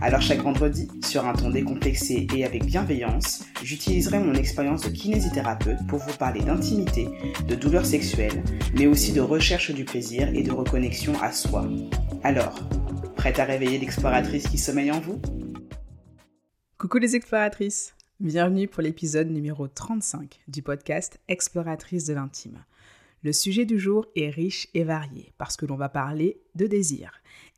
Alors chaque vendredi, sur un ton décomplexé et avec bienveillance, j'utiliserai mon expérience de kinésithérapeute pour vous parler d'intimité, de douleurs sexuelles, mais aussi de recherche du plaisir et de reconnexion à soi. Alors, prête à réveiller l'exploratrice qui sommeille en vous? Coucou les exploratrices Bienvenue pour l'épisode numéro 35 du podcast Exploratrice de l'intime. Le sujet du jour est riche et varié parce que l'on va parler de désir.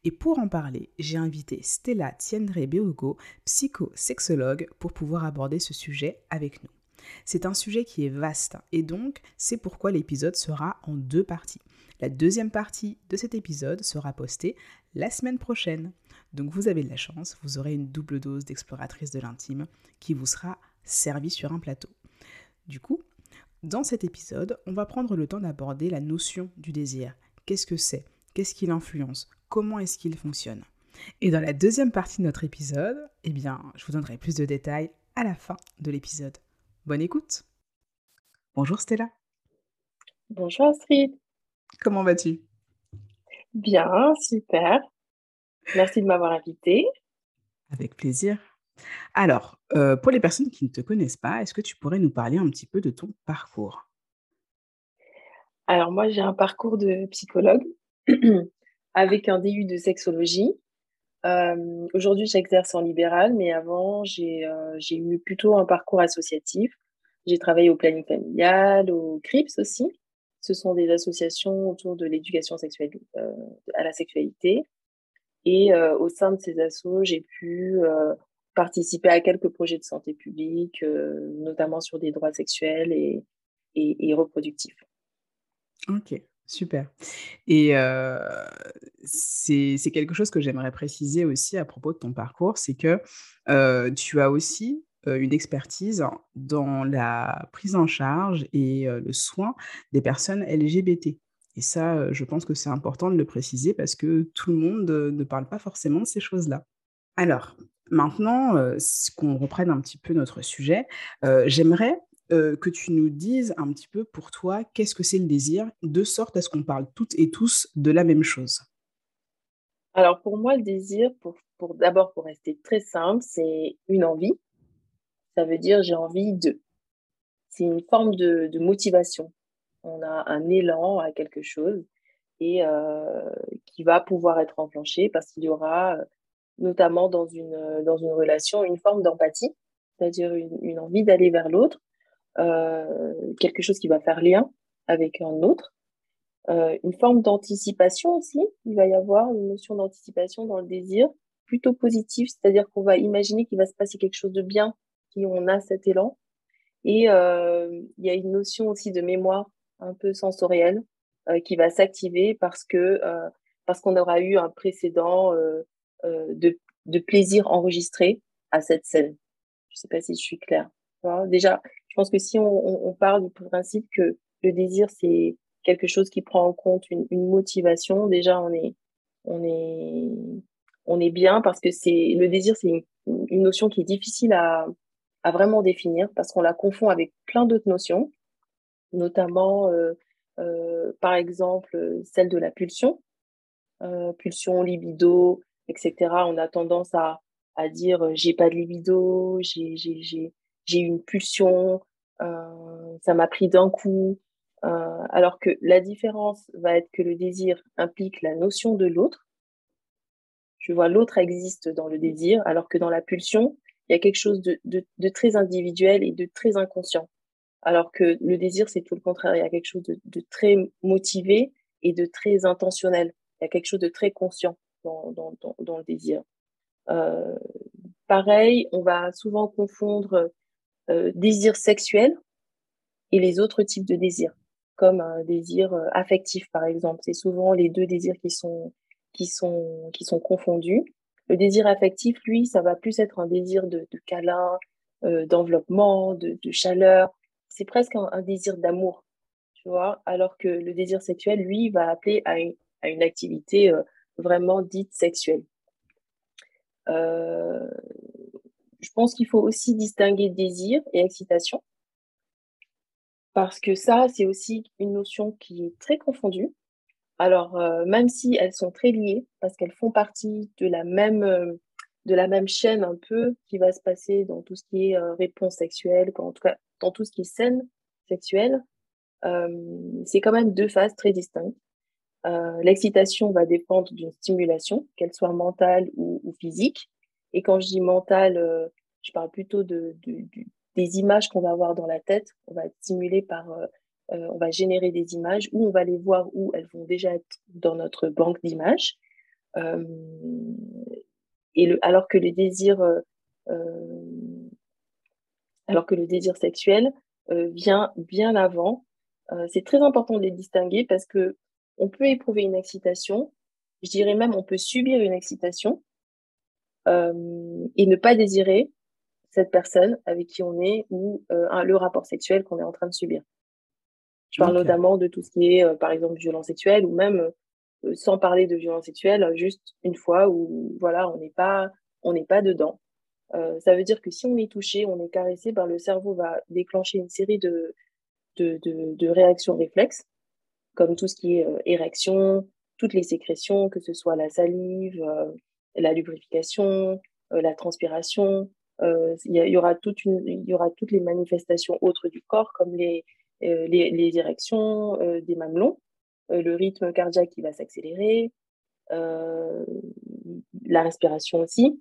Et pour en parler, j'ai invité Stella Tiendre Behugo, psychosexologue, pour pouvoir aborder ce sujet avec nous. C'est un sujet qui est vaste et donc c'est pourquoi l'épisode sera en deux parties. La deuxième partie de cet épisode sera postée la semaine prochaine. Donc vous avez de la chance, vous aurez une double dose d'exploratrice de l'intime qui vous sera servie sur un plateau. Du coup, dans cet épisode, on va prendre le temps d'aborder la notion du désir. Qu'est-ce que c'est? Qu'est-ce qui l'influence? Comment est-ce qu'il fonctionne Et dans la deuxième partie de notre épisode, eh bien, je vous donnerai plus de détails à la fin de l'épisode. Bonne écoute Bonjour Stella Bonjour Astrid Comment vas-tu? Bien, super. Merci de m'avoir invitée. Avec plaisir. Alors, euh, pour les personnes qui ne te connaissent pas, est-ce que tu pourrais nous parler un petit peu de ton parcours? Alors, moi, j'ai un parcours de psychologue avec un DU de sexologie. Euh, aujourd'hui, j'exerce en libéral, mais avant, euh, j'ai eu plutôt un parcours associatif. J'ai travaillé au planning familial, au CRIPS aussi. Ce sont des associations autour de l'éducation sexuelle à la sexualité. Et au sein de ces assos, j'ai pu participer à quelques projets de santé publique, euh, notamment sur des droits sexuels et, et, reproductifs. Ok, super. Et c'est quelque chose que j'aimerais préciser aussi à propos de ton parcours, c'est que tu as aussi une expertise dans la prise en charge et le soin des personnes LGBT. Et ça, je pense que c'est important de le préciser parce que tout le monde ne parle pas forcément de ces choses-là. Alors, Maintenant, qu'on reprenne un petit peu notre sujet, j'aimerais euh, que tu nous dises un petit peu pour toi qu'est-ce que c'est le désir, de sorte à ce qu'on parle toutes et tous de la même chose? Alors pour moi, le désir, pour, d'abord pour rester très simple, c'est une envie. Ça veut dire j'ai envie de. C'est une forme de, motivation. On a un élan à quelque chose et qui va pouvoir être enclenché parce qu'il y aura notamment dans une, euh, dans une relation, une forme d'empathie, c'est-à-dire une, envie d'aller vers l'autre, euh, quelque chose qui va faire lien avec un autre. Euh, une forme d'anticipation aussi, il va y avoir une notion d'anticipation dans le désir, plutôt positif, c'est-à-dire qu'on va imaginer qu'il va se passer quelque chose de bien si on a cet élan. Et il y a une notion aussi de mémoire un peu sensorielle qui va s'activer parce que parce qu'on aura eu un précédent euh, de, de, plaisir enregistré à cette scène. Je ne sais pas si je suis claire. Déjà, je pense que si on, on, parle du principe que le désir, c'est quelque chose qui prend en compte une, une, motivation, déjà, on est, on est, on est bien parce que c'est le désir, c'est une, notion qui est difficile à, à vraiment définir parce qu'on la confond avec plein d'autres notions, notamment, euh, euh, par exemple, celle de la pulsion, euh, pulsion, libido, etc. On a tendance à, à dire j'ai pas de libido, j'ai une pulsion, euh, ça m'a pris d'un coup. Euh, alors que la différence va être que le désir implique la notion de l'autre. Je vois l'autre existe dans le désir, alors que dans la pulsion, il y a quelque chose de, de, de très individuel et de très inconscient. Alors que le désir, c'est tout le contraire. Il y a quelque chose de, de, très motivé et de très intentionnel. Il y a quelque chose de très conscient dans, dans, dans, le désir. Euh, pareil, on va souvent confondre euh, désir sexuel et les autres types de désirs, comme un désir euh, affectif, par exemple. C'est souvent les deux désirs qui sont, qui sont, qui sont confondus. Le désir affectif, lui, ça va plus être un désir de, de câlin, euh, d'enveloppement, de, chaleur. C'est presque un, désir d'amour, tu vois. Alors que le désir sexuel, lui, va appeler à une, à une activité vraiment dite sexuelle. Je pense qu'il faut aussi distinguer désir et excitation, parce que ça, c'est aussi une notion qui est très confondue. Alors, même si elles sont très liées, parce qu'elles font partie de la même de la même chaîne un peu qui va se passer dans tout ce qui est réponse sexuelle, en tout cas dans tout ce qui est scène sexuelle, c'est quand même deux phases très distinctes. Euh, l'excitation va dépendre d'une stimulation, qu'elle soit mentale ou, physique. Et quand je dis mentale, euh, je parle plutôt de, des images qu'on va avoir dans la tête. On va être par, euh, on va générer des images ou on va les voir où elles vont déjà être dans notre banque d'images. et le, alors que le désir, alors que le désir sexuel vient bien avant. c'est très important de les distinguer parce que on peut éprouver une excitation, je dirais même on peut subir une excitation euh, et ne pas désirer cette personne avec qui on est ou euh, le rapport sexuel qu'on est en train de subir. Je parle notamment de tout ce qui est, euh, par exemple, violence sexuelle ou même sans parler de violence sexuelle, juste une fois où voilà, on n'est pas, on n'est pas dedans. ça veut dire que si on est touché, on est caressé, ben, le cerveau va déclencher une série de, de réactions réflexes comme tout ce qui est érection, toutes les sécrétions, que ce soit la salive, la lubrification, euh, la transpiration. Il y, aura toute une, il y aura toutes les manifestations autres du corps, comme les, les, érections des mamelons, le rythme cardiaque qui va s'accélérer, la respiration aussi.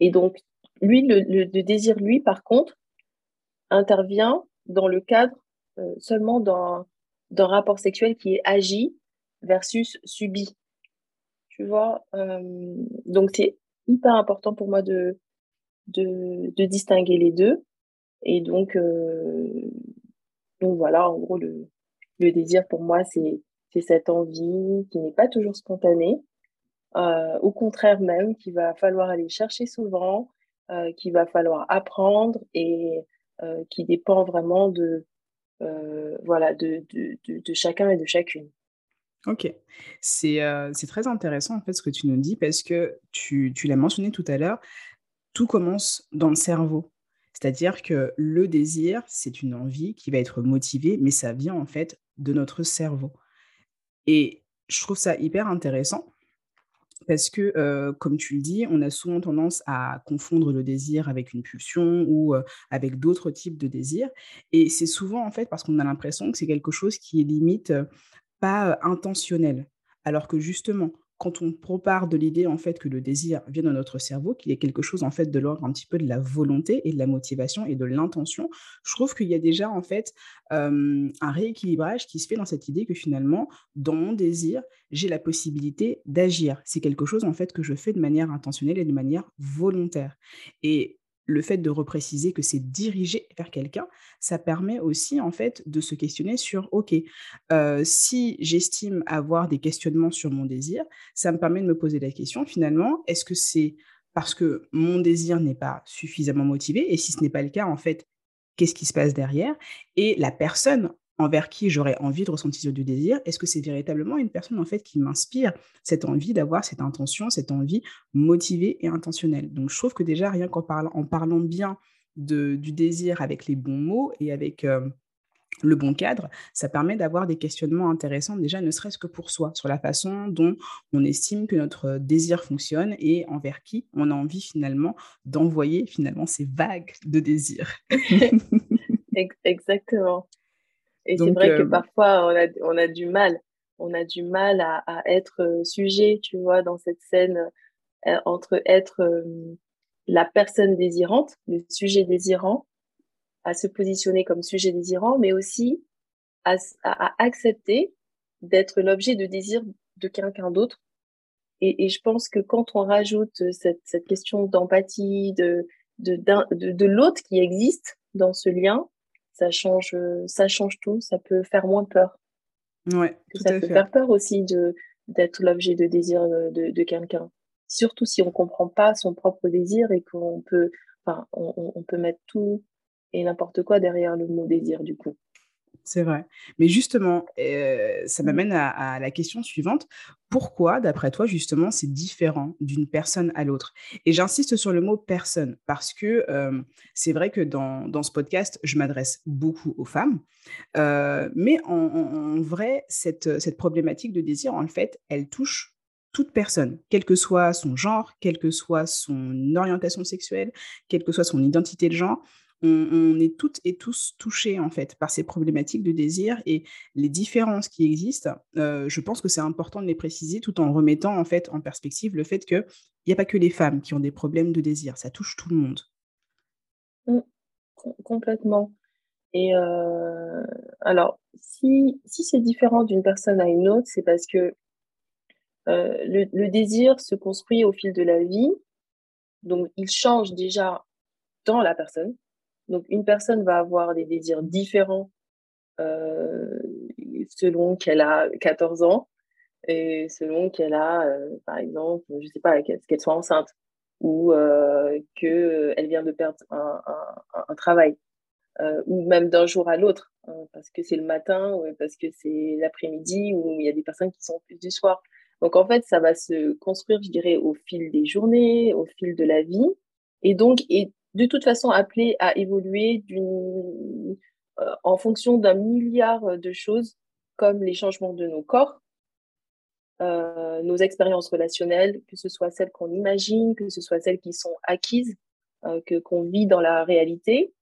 Et donc, lui, le, désir, lui, par contre, intervient dans le cadre seulement d'un rapport sexuel qui est agi versus subi. Tu vois euh, Donc, c'est hyper important pour moi de, de, de, distinguer les deux. Et donc, euh, donc voilà, en gros, le, le désir pour moi, c'est cette envie qui n'est pas toujours spontanée. Euh, au contraire même, qu'il va falloir aller chercher souvent, qu'il va falloir apprendre et qui dépend vraiment de, voilà, de, de, de, chacun et de chacune. Ok, euh, c'est très intéressant en fait ce que tu nous dis parce que tu, tu l'as mentionné tout à l'heure, tout commence dans le cerveau. C'est-à-dire que le désir, c'est une envie qui va être motivée, mais ça vient en fait de notre cerveau. Et je trouve ça hyper intéressant parce que, comme tu le dis, on a souvent tendance à confondre le désir avec une pulsion ou avec d'autres types de désirs. Et c'est souvent, en fait, parce qu'on a l'impression que c'est quelque chose qui limite pas intentionnel. Alors que justement, quand on propare de l'idée en fait que le désir vient de notre cerveau, qu'il a quelque chose en fait de l'ordre un petit peu de la volonté et de la motivation et de l'intention, je trouve qu'il y a déjà en fait un rééquilibrage qui se fait dans cette idée que finalement, dans mon désir, j'ai la possibilité d'agir. C'est quelque chose en fait que je fais de manière intentionnelle et de manière volontaire. Et le fait de repréciser que c'est dirigé vers quelqu'un, ça permet aussi en fait de se questionner sur OK, euh, si j'estime avoir des questionnements sur mon désir, ça me permet de me poser la question finalement, est-ce que c'est parce que mon désir n'est pas suffisamment motivé et si ce n'est pas le cas en fait, qu'est-ce qui se passe derrière? Et la personne envers qui j'aurais envie de ressentir du désir Est-ce que c'est véritablement une personne en fait qui m'inspire cette envie d'avoir cette intention, cette envie motivée et intentionnelle? Donc je trouve que déjà rien qu'en parlant, en parlant bien du désir avec les bons mots et avec euh, le bon cadre, ça permet d'avoir des questionnements intéressants déjà ne serait-ce que pour soi sur la façon dont on estime que notre désir fonctionne et envers qui on a envie finalement d'envoyer finalement ces vagues de désir. Exactement. Et c'est vrai que euh, parfois, on a, on a du mal. On a du mal à, à être euh, sujet, tu vois, dans cette scène, euh, entre être la personne désirante, le sujet désirant, à se positionner comme sujet désirant, mais aussi à, à, accepter d'être l'objet de désir de quelqu'un d'autre. Et, et, je pense que quand on rajoute cette, cette question d'empathie, de, de, de, de l'autre qui existe dans ce lien, ça change, ça change tout. Ça peut faire moins peur. Ouais, ça peut faire peur aussi de d'être l'objet de désir de, de quelqu'un. Surtout si on comprend pas son propre désir et qu'on peut, enfin, on, on, peut mettre tout et n'importe quoi derrière le mot désir du coup. C'est vrai. Mais justement, ça mmh. m'amène à, la question suivante. Pourquoi, d'après toi, justement, c'est différent d'une personne à l'autre? Et j'insiste sur le mot personne parce que c'est vrai que dans, ce podcast, je m'adresse beaucoup aux femmes. mais en, vrai, cette, cette problématique de désir, en fait, elle touche toute personne, quel que soit son genre, quelle que soit son orientation sexuelle, quelle que soit son identité de genre on, est toutes et tous touchés en fait par ces problématiques de désir et les différences qui existent. Euh, je pense que c'est important de les préciser tout en remettant en fait en perspective le fait qu'il n'y a pas que les femmes qui ont des problèmes de désir, ça touche tout le monde. Mmh, complètement. Et euh, alors, si, si c'est différent d'une personne à une autre, c'est parce que euh, le, désir se construit au fil de la vie. Donc, il change déjà dans la personne. Donc, une personne va avoir des désirs différents euh, selon qu'elle a 14 ans et selon qu'elle a, euh, par exemple, je ne sais pas, qu'elle soit enceinte ou euh, qu'elle vient de perdre un, travail, ou même d'un jour à l'autre, hein, parce que c'est le matin ou parce que c'est l'après-midi, ou il y a des personnes qui sont plus du soir. Donc en fait, ça va se construire, je dirais, au fil des journées, au fil de la vie. Et donc, de toute façon appelé à évoluer d'une, euh, en fonction d'un milliard de choses, comme les changements de nos corps, euh, nos expériences relationnelles, que ce soit celles qu'on imagine, que ce soit celles qui sont acquises, euh, que qu'on vit dans la réalité.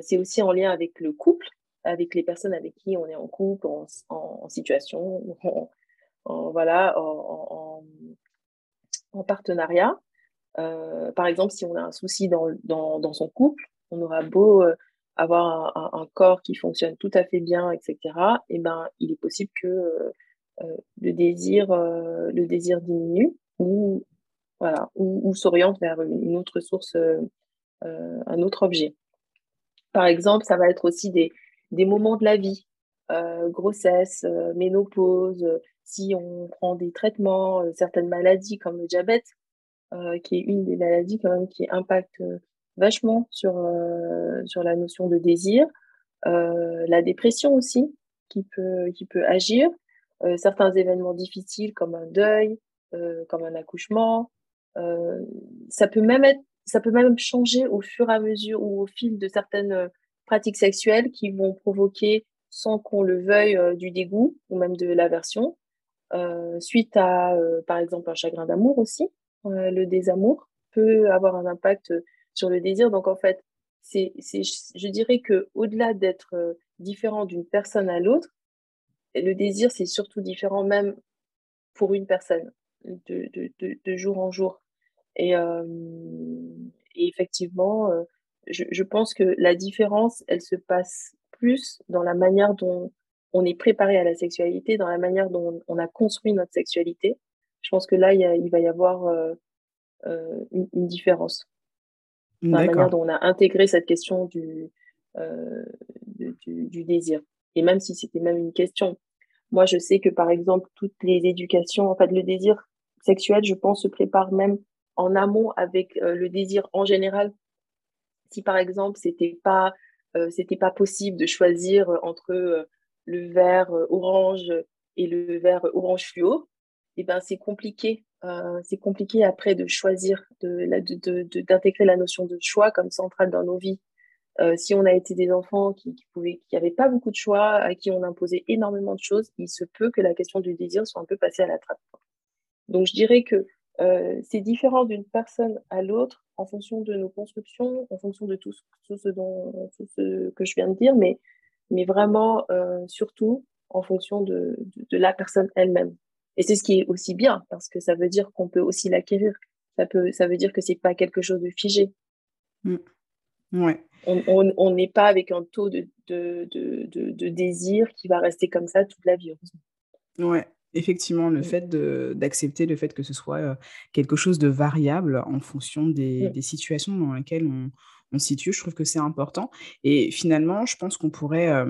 c'est aussi en lien avec le couple, avec les personnes avec qui on est en couple, en, en, situation, en, voilà, en, en partenariat. Euh, par exemple, si on a un souci dans, dans, son couple, on aura beau euh, avoir un, corps qui fonctionne tout à fait bien, etc. Et eh ben, il est possible que euh, le désir, le désir diminue ou voilà, ou s'oriente vers une autre source, un autre objet. Par exemple, ça va être aussi des, des moments de la vie, grossesse, ménopause, si on prend des traitements, certaines maladies comme le diabète, euh, qui est une des maladies quand même qui impacte euh, vachement sur, euh, sur la notion de désir. la dépression aussi, qui peut, qui peut agir. certains événements difficiles comme un deuil, comme un accouchement. ça peut même être ça peut même changer au fur et à mesure ou au fil de certaines pratiques sexuelles qui vont provoquer, sans qu'on le veuille, du dégoût ou même de l'aversion, euh, suite à, par exemple, un chagrin d'amour aussi. Euh, le désamour peut avoir un impact sur le désir. Donc en fait, c'est, je dirais que au-delà d'être euh, différent d'une personne à l'autre, le désir c'est surtout différent même pour une personne de, de, jour en jour. Et, euh, effectivement, je, pense que la différence, elle se passe plus dans la manière dont on est préparé à la sexualité, dans la manière dont on a construit notre sexualité, je pense que là, il, va y avoir euh, euh, une, différence. Dans la manière dont on a intégré cette question euh, du, du, désir. Et même si c'était même une question, moi, je sais que par exemple, toutes les éducations, en fait, le désir sexuel, je pense, se prépare même en amont avec le désir en général. Si par exemple, c'était pas, c'était pas possible de choisir entre le vert orange et le vert orange fluo, eh ben, c'est compliqué. Euh, c'est compliqué après de choisir, d'intégrer de, de, la notion de choix comme centrale dans nos vies. Euh, si on a été des enfants qui, qui pouvaient, qui n'avaient pas beaucoup de choix, à qui on imposait énormément de choses, il se peut que la question du désir soit un peu passée à la trappe. Donc je dirais que euh, c'est différent d'une personne à l'autre en fonction de nos constructions, en fonction de tout ce, dont, tout ce que je viens de dire, mais, mais vraiment surtout en fonction de, de la personne elle-même. Et c'est ce qui est aussi bien, parce que ça veut dire qu'on peut aussi l'acquérir. Ça, peut, ça veut dire que c'est pas quelque chose de figé. Mm. Ouais. On n'est pas avec un taux de, de, de, de, désir qui va rester comme ça toute la vie, heureusement. Ouais, effectivement, le mm. fait d'accepter le fait que ce soit euh, quelque chose de variable en fonction des, mm. des situations dans lesquelles on, on situe. Je trouve que c'est important. Et finalement, je pense qu'on pourrait, euh,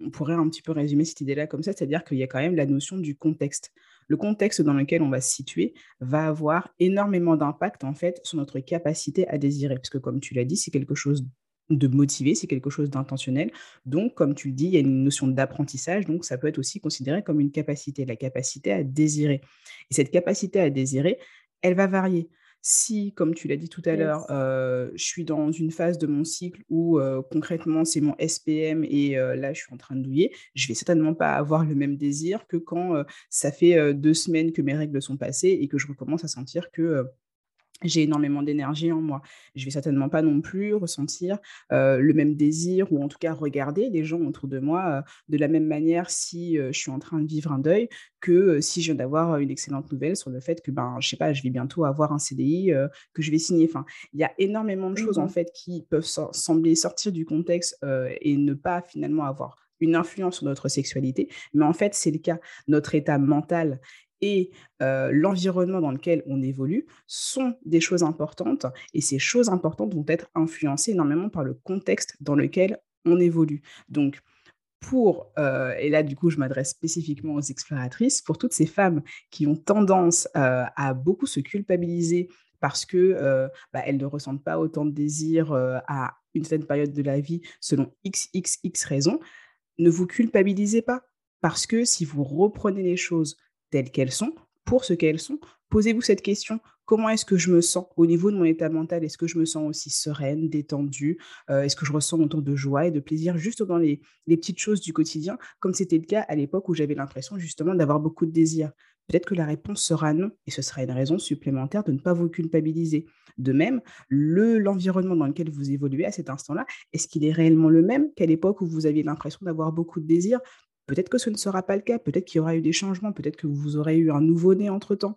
on pourrait un petit peu résumer cette idée-là comme ça, c'est-à-dire qu'il y a quand même la notion du contexte le contexte dans lequel on va se situer va avoir énormément d'impact en fait sur notre capacité à désirer. Parce que comme tu l'as dit, c'est quelque chose de motiver, c'est quelque chose d'intentionnel. Donc, comme tu le dis, il y a une notion d'apprentissage, donc ça peut être aussi considéré comme une capacité, la capacité à désirer. Et cette capacité à désirer, elle va varier. Si, comme tu l'as dit tout à l'heure, je suis dans une phase de mon cycle où concrètement c'est mon SPM et là je suis en train de douiller, je vais certainement pas avoir le même désir que quand ça fait deux semaines que mes règles sont passées et que je recommence à sentir que j'ai énormément d'énergie en moi. Je vais certainement pas non plus ressentir le même désir ou en tout cas regarder les gens autour de moi de la même manière si je suis en train de vivre un deuil que si je viens d'avoir une excellente nouvelle sur le fait que ben je sais pas, je vais bientôt avoir un CDI que je vais signer. Enfin, il y a énormément de choses en mmh fait qui peuvent sembler sortir du contexte et ne pas finalement avoir une influence sur notre sexualité, mais en fait, c'est le cas. Notre état mental et l'environnement dans lequel on évolue sont des choses importantes et ces choses importantes vont être influencées énormément par le contexte dans lequel on évolue. Donc, pour, et là du coup je m'adresse spécifiquement aux exploratrices, pour toutes ces femmes qui ont tendance à beaucoup se culpabiliser parce que bah, ne ressentent pas autant de désir à une certaine période de la vie selon XXX raisons, ne vous culpabilisez pas parce que si vous reprenez les choses telles qu'elles sont, pour ce qu'elles sont. Posez-vous cette question. Comment est-ce que je me sens au niveau de mon état mental? Est-ce que je me sens aussi sereine, détendue? Euh, Est-ce que je ressens autant de joie et de plaisir juste dans les, petites choses du quotidien, comme c'était le cas à l'époque où j'avais l'impression justement d'avoir beaucoup de désir Peut-être que la réponse sera non, et ce sera une raison supplémentaire de ne pas vous culpabiliser. De même, le, l'environnement dans lequel vous évoluez à cet instant-là, est-ce qu'il est réellement le même qu'à l'époque où vous aviez l'impression d'avoir beaucoup de désir Peut-être que ce ne sera pas le cas, peut-être qu'il y aura eu des changements, peut-être que vous aurez eu un nouveau-né entre-temps.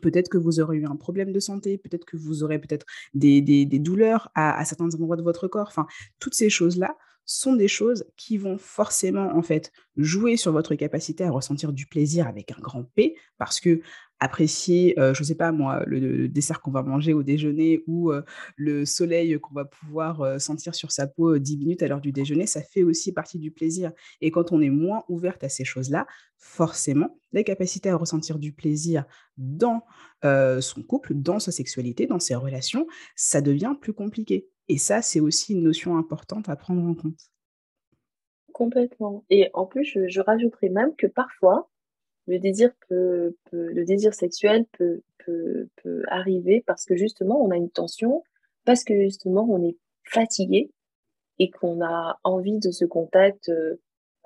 Peut-être que vous aurez eu un problème de santé, peut-être que vous aurez peut-être des, douleurs à, à, certains endroits de votre corps. Enfin, toutes ces choses-là sont des choses qui vont forcément en fait jouer sur votre capacité à ressentir du plaisir avec un grand P, parce que apprécier, je ne sais pas moi, le, dessert qu'on va manger au déjeuner ou le soleil qu'on va pouvoir sentir sur sa peau 10 minutes à l'heure du déjeuner, ça fait aussi partie du plaisir. Et quand on est moins ouverte à ces choses-là, forcément, la capacité à ressentir du plaisir dans son couple, dans sa sexualité, dans ses relations, ça devient plus compliqué. Et ça, c'est aussi une notion importante à prendre en compte. Complètement. Et en plus, je, je rajouterais même que parfois, le désir peut, le désir sexuel peut, peut, peut, arriver parce que justement on a une tension, parce que justement on est fatigué et qu'on a envie de ce contact,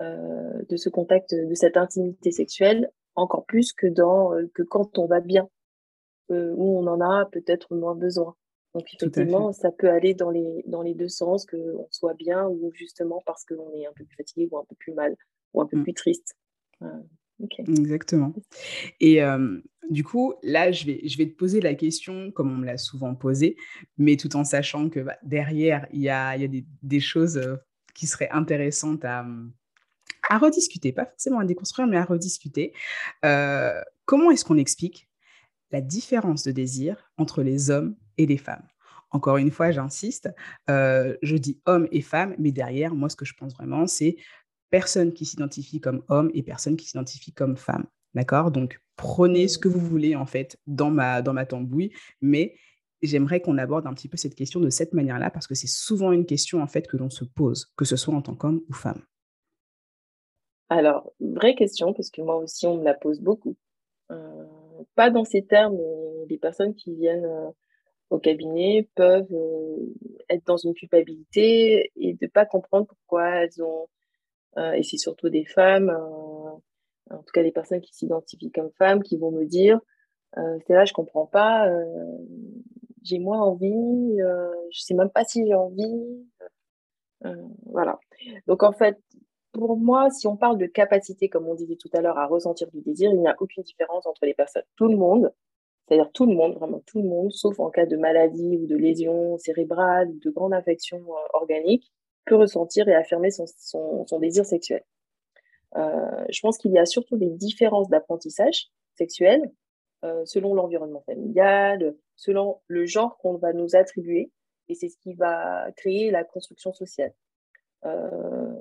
euh, de ce contact, de cette intimité sexuelle encore plus que dans euh, que quand on va bien, euh, où on en a peut-être moins besoin. Donc effectivement, ça peut aller dans les dans les deux sens, qu'on soit bien ou justement parce qu'on est un peu plus fatigué ou un peu plus mal ou un peu mmh. plus triste. Exactement. Et du coup, là, je vais, je vais te poser la question comme on me l'a souvent posée, mais tout en sachant que bah, derrière, il y a, y a des, choses qui seraient intéressantes à, à rediscuter, pas forcément à déconstruire, mais à rediscuter. comment est-ce qu'on explique la différence de désir entre les hommes et les femmes? Encore une fois, j'insiste, je dis homme et femme, mais derrière, moi, ce que je pense vraiment, c'est personne qui s'identifie comme homme et personne qui s'identifie comme femme. D'accord? Donc, prenez ce que vous voulez, en fait, dans ma, dans ma tambouille, mais j'aimerais qu'on aborde un petit peu cette question de cette manière-là, parce que c'est souvent une question, en fait, que l'on se pose, que ce soit en tant qu'homme ou femme. Alors, vraie question, parce que moi aussi, on me la pose beaucoup. Euh, pas dans ces termes, mais les personnes qui viennent euh, au cabinet peuvent euh, être dans une culpabilité et de pas comprendre pourquoi elles ont et c'est surtout des femmes, euh, en tout cas des personnes qui s'identifient comme femmes, qui vont me dire, euh, c'est là, je comprends pas, j'ai moins envie, je sais même pas si j'ai envie. voilà. Donc en fait, pour moi, si on parle de capacité, comme on disait tout à l'heure, à ressentir du désir, il n'y a aucune différence entre les personnes. Tout le monde, c'est-à-dire tout le monde, vraiment tout le monde, sauf en cas de maladie ou de lésion cérébrale de grande infection organique, peut ressentir et affirmer son, désir sexuel. Euh, je pense qu'il y a surtout des différences d'apprentissage sexuel euh, selon l'environnement familial, selon le genre qu'on va nous attribuer, et c'est ce qui va créer la construction sociale. Euh,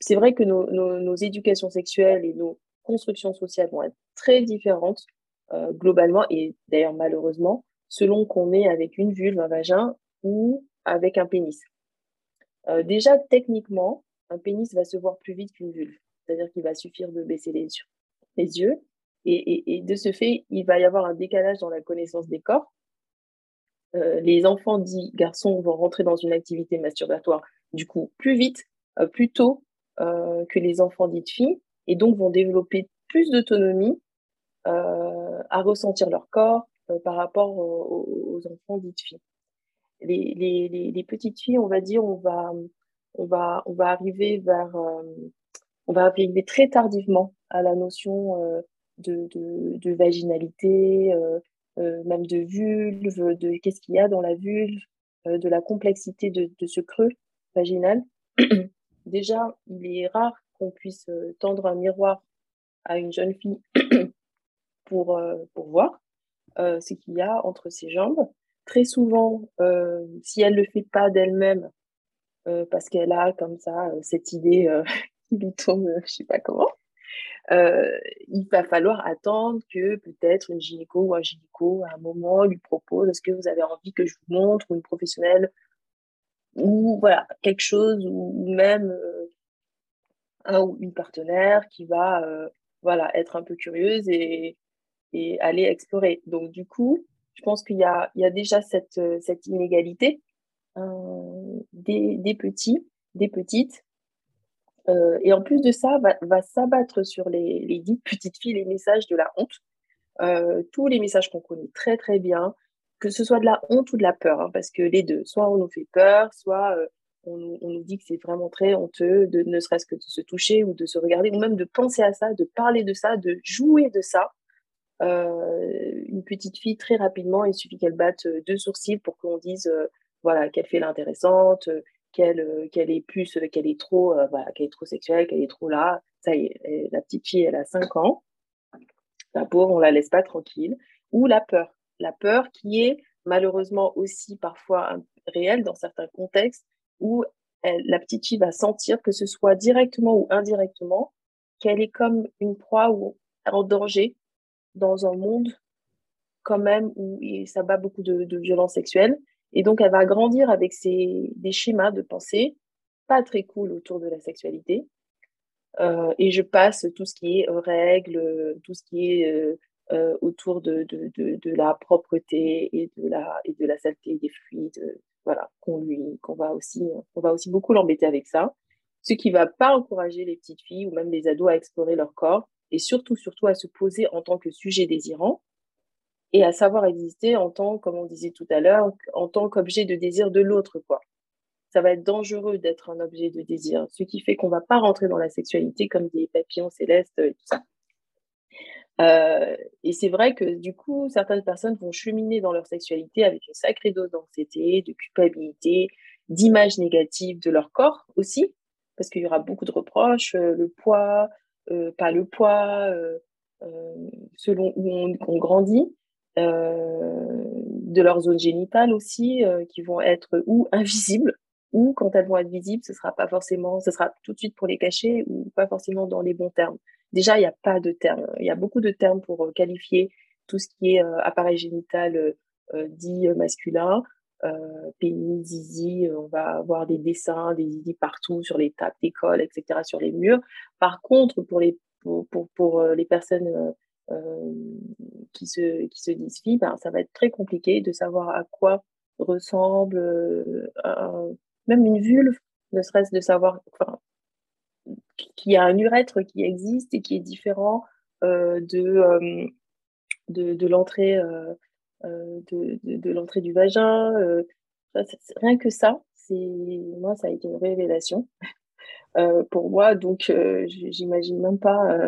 c'est vrai que nos, nos, nos, éducations sexuelles et nos constructions sociales vont être très différentes globalement, et d'ailleurs malheureusement, selon qu'on est avec une vulve, un vagin ou avec un pénis. déjà, techniquement, un pénis va se voir plus vite qu'une vulve. C'est-à-dire qu'il va suffire de baisser les yeux. Et, de ce fait, il va y avoir un décalage dans la connaissance des corps. les enfants dits garçons vont rentrer dans une activité masturbatoire du coup plus vite, plus tôt que les enfants dites filles, et donc vont développer plus d'autonomie à ressentir leur corps par rapport aux, enfants dites filles. Les, petites filles, on va dire, on va, on va, on va arriver vers, on va très tardivement à la notion de, de, de, vaginalité, même de vulve, de qu'est-ce qu'il y a dans la vulve, de la complexité de, de ce creux vaginal. Déjà, il est rare qu'on puisse tendre un miroir à une jeune fille pour, pour voir ce qu'il y a entre ses jambes. Très souvent, si elle ne le fait pas d'elle-même, parce qu'elle a comme ça cette idée qui lui tourne, je sais pas comment, il va falloir attendre que peut-être une gynéco ou un gynéco à un moment lui propose est-ce que vous avez envie que je vous montre ou une professionnelle ou voilà quelque chose ou même un ou une partenaire qui va voilà être un peu curieuse et, et aller explorer. Donc du coup je pense qu'il y a, déjà cette, cette inégalité des, des petits des petites euh, et en plus de ça, va, s'abattre sur les, petites filles les messages de la honte. Euh, tous les messages qu'on connaît très très bien, que ce soit de la honte ou de la peur, hein, parce que les deux, soit on nous fait peur, soit euh, on, nous dit que c'est vraiment très honteux, de ne serait-ce que de se toucher ou de se regarder, ou même de penser à ça, de parler de ça, de jouer de ça. Euh, une petite fille, très rapidement, il suffit qu'elle batte deux sourcils pour qu'on dise voilà, qu'elle fait l'intéressante, qu'elle euh, qu'elle est plus euh, qu'elle est trop euh, qu'elle est trop sexuelle qu'elle est trop là. Ça y est la petite fille elle a 5 ans. La pauvre on la laisse pas tranquille. Ou la peur. La peur qui est malheureusement aussi parfois réelle dans certains contextes où la petite fille va sentir que ce soit directement ou indirectement qu'elle est comme une proie ou en danger dans un monde quand même où ça bat beaucoup de, violences sexuelles et donc, elle va grandir avec des schémas de pensée pas très cool autour de la sexualité. Euh, et je passe tout ce qui est euh, règles, tout ce qui est euh, autour de, de, la propreté et de la, et de la saleté des fluides, voilà, qu'on lui, qu'on va aussi, on va aussi beaucoup l'embêter avec ça. Ce qui va pas encourager les petites filles ou même les ados à explorer leur corps et surtout, surtout à se poser en tant que sujet désirant et à savoir exister en tant, comme on disait tout à l'heure, en tant qu'objet de désir de l'autre, quoi. Ça va être dangereux d'être un objet de désir, ce qui fait qu'on va pas rentrer dans la sexualité comme des papillons célestes et tout ça. Euh, et c'est vrai que du coup, certaines personnes vont cheminer dans leur sexualité avec une sacrée dose d'anxiété, de culpabilité, d'image négative de leur corps aussi, parce qu'il y aura beaucoup de reproches, euh, le poids, pas le poids, euh, euh selon où on, grandit. Euh, de leur zone génitale aussi, euh, qui vont être ou invisibles, ou quand elles vont être visibles, ce sera pas forcément, ce sera tout de suite pour les cacher ou pas forcément dans les bons termes. Déjà, il n'y a pas de termes. Il y a beaucoup de termes pour euh, qualifier tout ce qui est appareil génital dit masculin. Euh, pénis, zizi, on va avoir des dessins, des zizi partout sur les tables d'école, etc., sur les murs. Par contre, pour les, pour, pour, pour les personnes euh, qui, se, qui se disent filles, ben, ça va être très compliqué de savoir à quoi ressemble euh, même une vulve, ne serait-ce de savoir qu'il y a un urètre qui existe et qui est différent euh, de, de, de l'entrée de, de, l'entrée du vagin. rien que ça, c'est moi, ça a été une révélation pour moi. Donc, j'imagine même pas.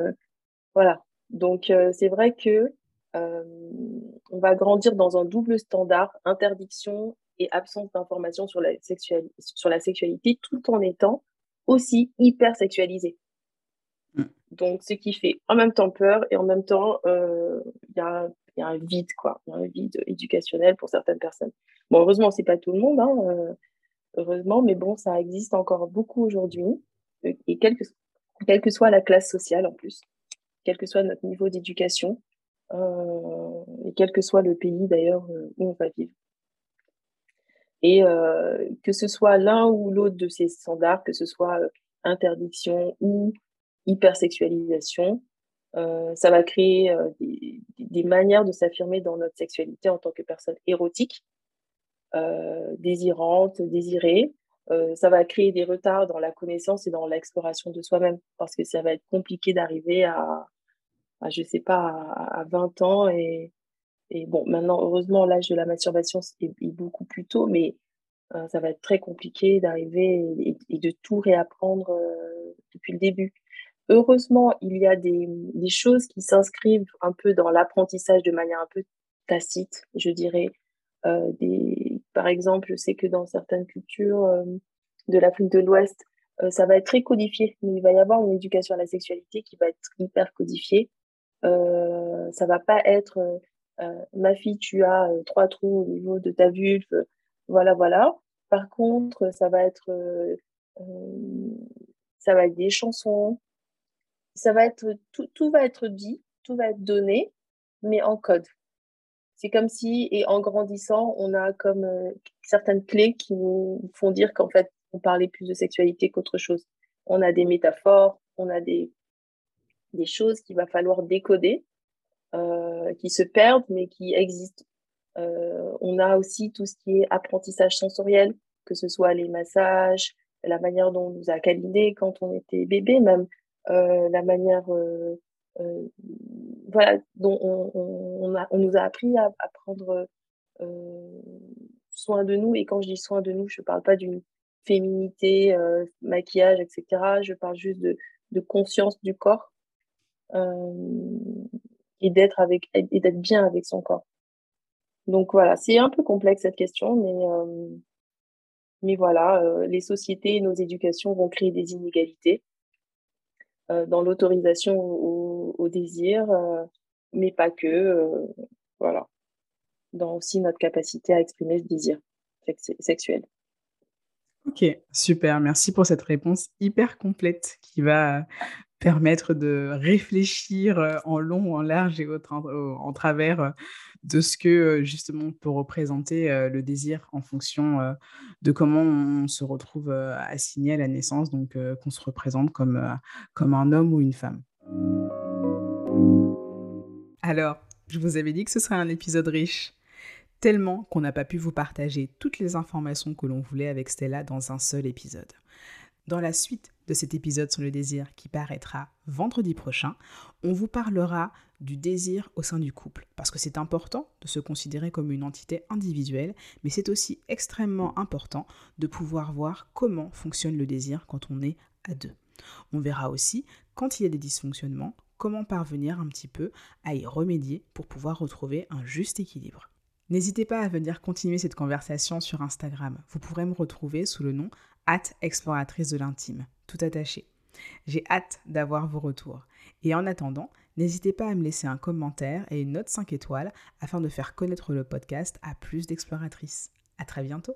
voilà, donc, euh, c'est vrai que euh, on va grandir dans un double standard, interdiction et absence d'information sur, la sur la sexualité, tout en étant aussi hyper sexualisé. Mm. Donc, ce qui fait en même temps peur et en même temps, euh, il y, a, y, a un vide, quoi. Il un vide éducationnel pour certaines personnes. Bon, heureusement, c'est pas tout le monde, hein, heureusement, mais bon, ça existe encore beaucoup aujourd'hui, et quelle que, quelle que soit la classe sociale en plus quel que soit notre niveau d'éducation euh, et quel que soit le pays d'ailleurs euh, où on va vivre. Et que ce soit l'un ou l'autre de ces standards, que ce soit interdiction ou hypersexualisation, ça va créer des, des, manières de s'affirmer dans notre sexualité en tant que personne érotique, désirante, désirée, euh, ça va créer des retards dans la connaissance et dans l'exploration de soi-même parce que ça va être compliqué d'arriver à, à, je sais pas, à, 20 ans et, bon, maintenant, heureusement, l'âge de la masturbation est, beaucoup plus tôt, mais euh, ça va être très compliqué d'arriver et, de tout réapprendre euh, depuis le début. Heureusement, il y a des, des choses qui s'inscrivent un peu dans l'apprentissage de manière un peu tacite, je dirais. Euh, des, par exemple, je sais que dans certaines cultures euh, de l'Afrique de l'Ouest, euh, ça va être très codifié, mais il va y avoir une éducation à la sexualité qui va être hyper codifiée. Euh, ça va pas être ma fille, tu as trois trous au niveau de ta vulve, voilà, voilà. Par contre, ça va être ça va être des chansons, ça va être tout, tout va être dit, tout va être donné, mais en code. C'est comme si, et en grandissant, on a comme euh, certaines clés qui nous font dire qu'en fait, on parlait plus de sexualité qu'autre chose. On a des métaphores, on a des, des choses qu'il va falloir décoder, euh, qui se perdent, mais qui existent. Euh, on a aussi tout ce qui est apprentissage sensoriel, que ce soit les massages, la manière dont on nous a câliné quand on était bébé, même la manière euh, voilà, dont on, on, nous a appris à, prendre euh, soin de nous. Et quand je dis soin de nous, je ne parle pas d'une féminité, euh, maquillage, etc. Je parle juste de, de conscience du corps et d'être avec et d'être bien avec son corps. Donc voilà, c'est un peu complexe cette question, mais mais voilà, les sociétés et nos éducations vont créer des inégalités. Euh, dans l'autorisation au, désir, euh, mais pas que. Euh, voilà. Dans aussi notre capacité à exprimer ce désir sexuel. Ok, super. Merci pour cette réponse hyper complète qui va permettre de réfléchir en long, en large et en travers de ce que justement peut représenter le désir en fonction de comment on se retrouve assigné à la naissance, donc qu'on se représente comme, comme un homme ou une femme. Alors, je vous avais dit que ce serait un épisode riche, tellement qu'on n'a pas pu vous partager toutes les informations que l'on voulait avec Stella dans un seul épisode. Dans la suite de cet épisode sur le désir qui paraîtra vendredi prochain, on vous parlera du désir au sein du couple, parce que c'est important de se considérer comme une entité individuelle, mais c'est aussi extrêmement important de pouvoir voir comment fonctionne le désir quand on est à deux. On verra aussi, quand il y a des dysfonctionnements, comment parvenir un petit peu à y remédier pour pouvoir retrouver un juste équilibre. N'hésitez pas à venir continuer cette conversation sur Instagram. Vous pourrez me retrouver sous le nom hâte exploratrice de l'intime, tout attaché. J'ai hâte d'avoir vos retours. Et en attendant, n'hésitez pas à me laisser un commentaire et une note 5 étoiles afin de faire connaître le podcast à plus d'exploratrices. À très bientôt!